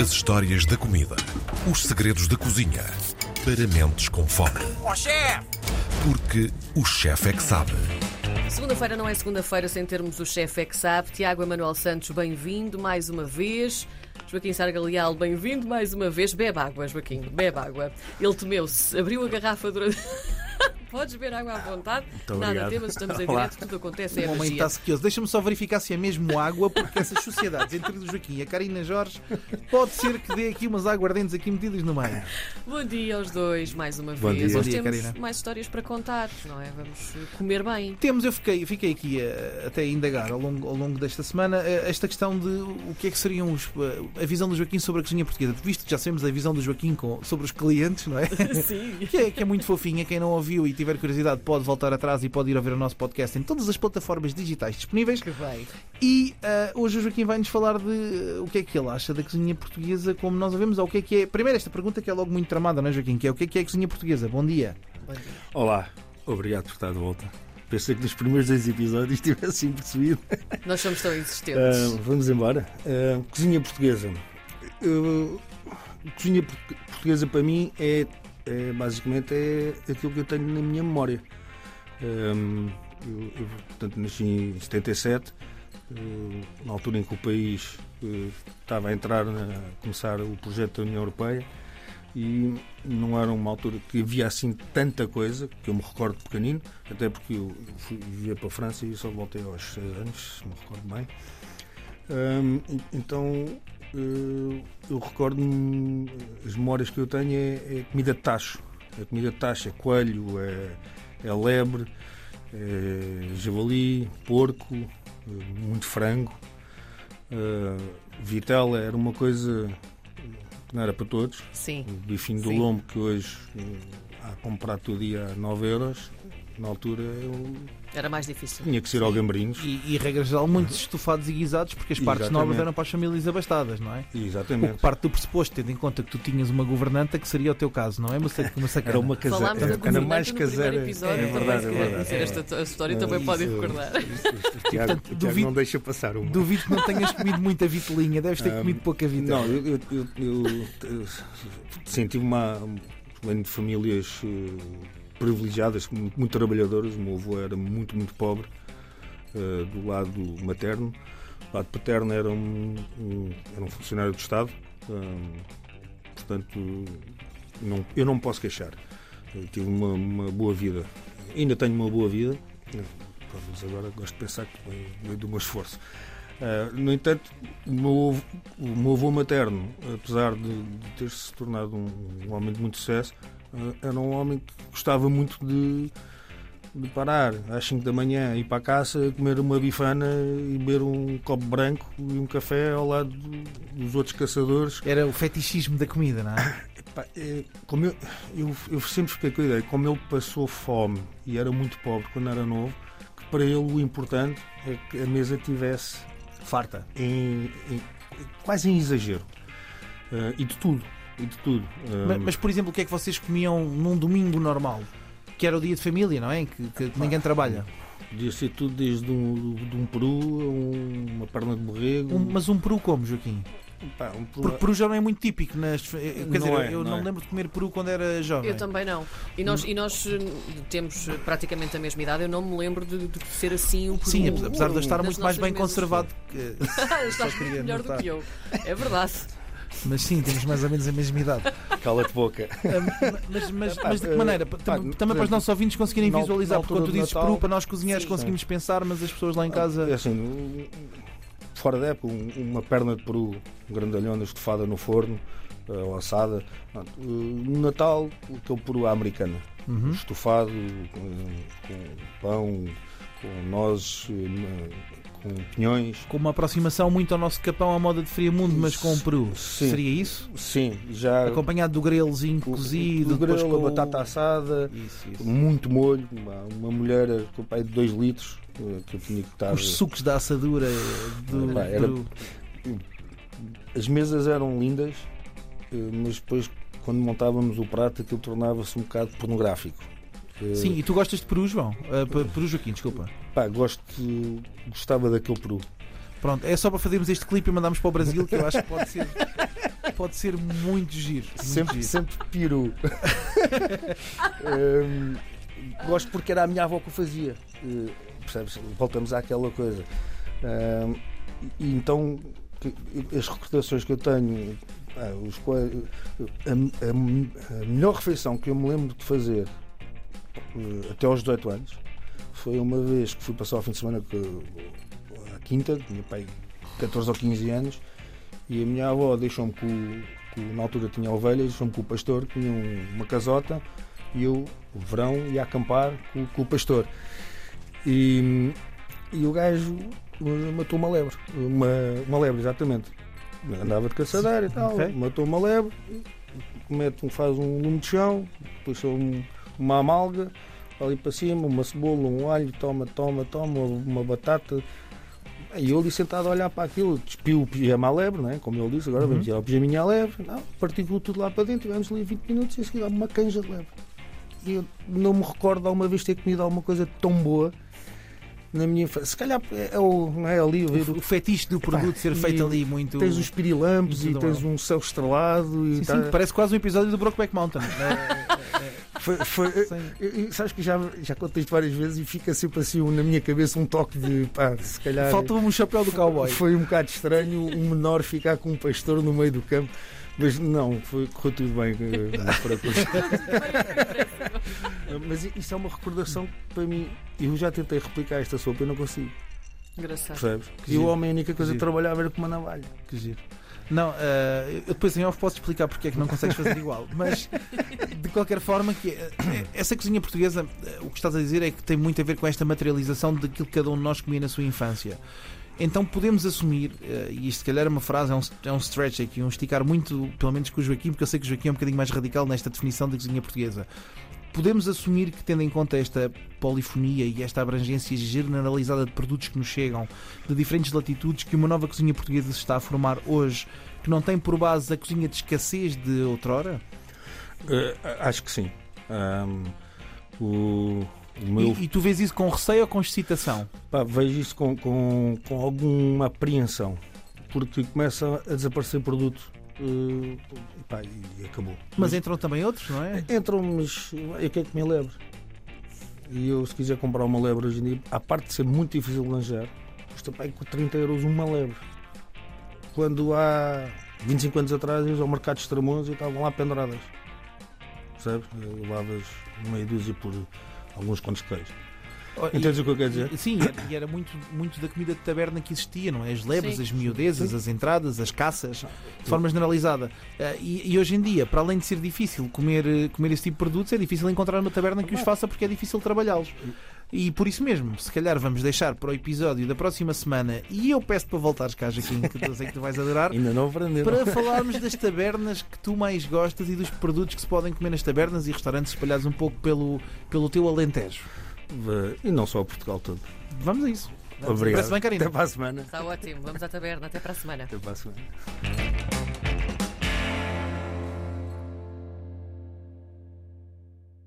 As histórias da comida. Os segredos da cozinha. Para mentes com fome. Ó chefe! Porque o chefe é que sabe. Segunda-feira não é segunda-feira sem termos o chefe é que sabe. Tiago Emanuel Santos, bem-vindo mais uma vez. Joaquim Sarga Leal, bem-vindo mais uma vez. Bebe água, Joaquim, bebe água. Ele temeu-se, abriu a garrafa durante. Podes beber água à vontade. Nada obrigado. temas, estamos em Olá. direto, tudo acontece, é O a homem magia. está sequioso. Deixa-me só verificar se é mesmo água, porque essas sociedades entre o Joaquim e a Karina Jorge pode ser que dê aqui umas aguardentes aqui metidas no meio. Bom dia aos dois, mais uma Bom vez. dia. Bom Hoje dia, temos Karina. mais histórias para contar, não é? Vamos eh, comer bem. Temos, eu fiquei, fiquei aqui eh, até a indagar ao longo, ao longo desta semana eh, esta questão de o que é que seriam os, a visão do Joaquim sobre a cozinha portuguesa. Visto que já sabemos a visão do Joaquim com- sobre os clientes, não é? Sim. que é, que é muito fofinha. Quem não ouviu e tiver curiosidade pode voltar atrás e pode ir ouvir o nosso podcast em todas as plataformas digitais disponíveis. Que bem. E ah, hoje o Joaquim vai-nos falar de ah, o que é que ele acha da cozinha portuguesa como nós a vemos, ou o que é que é. Primeiro, esta pergunta que é logo muito tramada, não é, Joaquim? Que é o que é que é a cozinha portuguesa? Bom dia. Bom dia. Olá, obrigado por estar de volta. Pensei que nos primeiros dois episódios tivessem percebido. Nós somos tão existentes. Ah, vamos embora. Cozinha portuguesa. Cozinha por- portuguesa para mim é, é, basicamente é aquilo que eu tenho na minha memória. Ah, eu, eu, portanto, nasci em 77, ah, na altura em que o país ah, estava a entrar, na, a começar o projeto da União Europeia e não era uma altura que havia assim tanta coisa, que eu me recordo pequenino, até porque eu fui vivia para a França e só voltei aos 6 anos, se me recordo bem. Hum, e- então eh, eu recordo-me, as memórias que eu tenho é, é comida de tacho. A comida de tacho é coelho, é, é lebre, é javali, porco, eh, muito frango. Eh, vitela era uma coisa que não era para todos. Sim. O bifinho do Sim. lombo que hoje há a comprar todo dia a 9 euros, na altura eu Era mais difícil. tinha que ser ao Gambrinhos. E, e regra geral, muitos estufados e guisados, porque as partes Exatamente. nobres eram para as famílias abastadas, não é? O Exatamente. que parte do pressuposto, tendo em conta que tu tinhas uma governanta, que seria o teu caso, não é? Uma, sac- uma sacana. Era uma caseira. Falámos da Era, era mais caseira. episódio, é verdade, é verdade. conhecer esta a história, também podem isso- recordar. isso- isso- o Portanto, o Tiago duvido- não deixa passar uma. Duvido que não tenhas comido muita vitelinha, deves ter Ah, comido pouca vitela. Não, eu, eu, eu, eu, eu senti uma. Venho de famílias eh, privilegiadas, muito, trabalhadoras. O meu avô era muito, muito pobre, eh, do lado materno. Do lado paterno era um, um- era um funcionário do Estado. hum, portanto, não, eu não me posso queixar. Eu tive uma, uma boa vida. Ainda tenho uma boa vida. Mas agora gosto de pensar que veio do meu esforço. Uh, no entanto, o meu, avô- o meu avô materno, apesar de, de ter se tornado um, um homem de muito sucesso, uh, era um homem que gostava muito de, de parar às 5 da manhã, ir para a caça, comer uma bifana e beber um copo branco e um café ao lado do- dos outros caçadores. Era o fetichismo da comida, não é? É, como eu, eu, eu sempre fiquei com a ideia, como ele passou fome e era muito pobre quando era novo, que para ele o importante é que a mesa tivesse Farta. em, em- quase em exagero. Eh, e de tudo. E de tudo. Eh, Mas, mas, por exemplo, o que é que vocês comiam num domingo normal? Que era o dia de família, não é? Que, que ninguém trabalha. Podia ser tudo desde um, de um peru a um- uma perna de borrego. Um- mas um peru como, Joaquim? Pá, um peru- Porque peru já não é muito típico. Nas, eh, quer Não dizer, é, eu não não é. me lembro de comer peru quando era jovem. Eu também não. E nós, e nós eh, temos eh, praticamente a mesma idade. Eu não me lembro de, de ser assim um peru. Sim, apesar de eu estar muito mais bem conservado. que- Estás muito queria melhor do notar. que eu. É verdade. Mas sim, temos mais ou menos a mesma idade. Cala-te boca. Ah, mas, mas- mas de que eh, maneira? também para os nossos ouvintes conseguirem visualizar, porque quando tu dizes Natal- peru, para nós cozinheiros Sim. conseguimos pensar, mas as pessoas lá em casa. É assim, fora da época, um- uma perna de peru grandalhona estufada no forno, ou assada. Eh, No Natal, aquele peru à americana. Uhum. Estufado, com, com pão, com nozes, eh, com pinhões. Com uma aproximação muito ao nosso capão à moda de Friamundo, mas com um peru. Sim. Seria isso? Sim, já. Acompanhado do grelozinho o- cozido, o depois grelo, com a o- batata assada, Isso, isso. muito molho. Uma, uma mulher com o pai de 2 litros, eh, que eu tinha que estar. Os sucos da assadura do Epá, era- peru. As mesas eram lindas, eh, mas depois, quando montávamos o prato, aquilo tornava-se um bocado pornográfico. Sim, e tu gostas de peru, João? Pe- peru Joaquim, desculpa. Pá, gosto, gostava daquele peru. Pronto, é só para fazermos este clipe e mandarmos para o Brasil, que eu acho que pode ser. pode ser muito giro. muito sempre, giro. sempre peru. Hum, gosto porque era a minha avó que o fazia. Eh, percebes? Voltamos àquela coisa. Hum, e então, as recordações que eu tenho, ah, os a, a- a melhor refeição que eu me lembro de fazer até aos 18 anos foi uma vez que fui passar o fim de semana à quinta, tinha pai 14 ou 15 anos, e a minha avó deixou-me com, com- na altura tinha ovelhas, deixou-me com o pastor, tinha um- uma casota, e eu, o verão, ia acampar com, com o pastor. E, e o gajo eh, matou uma lebre, uma, uma lebre, exatamente. Andava de caçadeira e tal, Ok. matou uma lebre, mete, um- faz um lume de chão, puxa um- uma amalga, ali para cima, uma cebola, um alho, toma, toma, toma, uma batata. E eu ali sentado a olhar para aquilo, despiu o pijama à lebre, né? como ele disse, agora Uhum. vamos tirar o pijaminha à lebre, não, partiu tudo lá para dentro, tivemos ali 20 minutos e a seguir uma canja de lebre. E eu não me recordo de alguma vez ter comido alguma coisa tão boa na minha infância. Se calhar é, é o, não é ali, ver O fetiche do produto ser feito ali muito. Tens os pirilampos e tens um céu estrelado e Sim, tá- sim, parece quase um episódio do Brokeback Mountain. foi, foi- Sim. e- e sabes que já, já contei isto várias vezes e fica sempre assim na minha cabeça um toque de pá, se calhar Faltou-me um chapéu do cowboy. foi um bocado estranho um menor ficar com um pastor no meio do campo. Mas não, foi, correu tudo bem. Mas isso é uma recordação que para mim. Eu já tentei replicar esta sopa e não consigo. Engraçado. Percebes? Que E o homem a única coisa que giro. trabalhava era com uma navalha. Que giro. Não, eh, eu depois em off posso explicar porque é que não consegues fazer igual. Mas de qualquer forma, que eh, essa cozinha portuguesa, eh, o que estás a dizer é que tem muito a ver com esta materialização daquilo que cada um de nós comia na sua infância. Então podemos assumir, e isto se calhar é uma frase, é um, é um stretch aqui, um esticar muito, pelo menos com o Joaquim, porque eu sei que o Joaquim é um bocadinho mais radical nesta definição da cozinha portuguesa. Podemos assumir que, tendo em conta esta polifonia e esta abrangência generalizada de produtos que nos chegam de diferentes latitudes, que uma nova cozinha portuguesa se está a formar hoje, que não tem por base a cozinha de escassez de outrora? Eh, acho que sim. Ahm, o, o meu E, e tu vês isso com receio ou com excitação? Pá, vejo isso com, com, com alguma apreensão, porque começa a desaparecer produto eh, e, pá, e acabou. Mas entram também outros, não é? entram, mas eu quero comer lebre. E eu, se quiser comprar uma lebre hoje em dia, à parte de ser muito difícil de lanjar, custa aí com 30 euros uma lebre. Quando há 25 anos atrás, ias ao mercado de Estramões e estavam lá penduradas. Percebes? Levavas meia dúzia por alguns contos de queijo. E- Entendes o que eu quero dizer? Sim, e era- e muito, muito da comida de taberna que existia, não é? As lebres, Sim. as miudezas, as entradas, as caças, de forma generalizada. Ah, E, e hoje em dia, para além de ser difícil comer, eh, comer esse tipo de produtos, é difícil encontrar uma taberna que os faça porque é difícil trabalhá-los. E por isso mesmo, se calhar vamos deixar para o episódio da próxima semana, e eu peço para voltares cá, Jaquim, que eu sei que tu vais adorar, Ainda não aprenderam. para falarmos das tabernas que tu mais gostas e dos produtos que se podem comer nas tabernas e restaurantes espalhados um pouco pelo, pelo teu Alentejo. E não só Portugal todo. Vamos a isso. Obrigado. Parece bem? Até para a semana. Está ótimo. Vamos à taberna. Até para a semana. Até para a semana.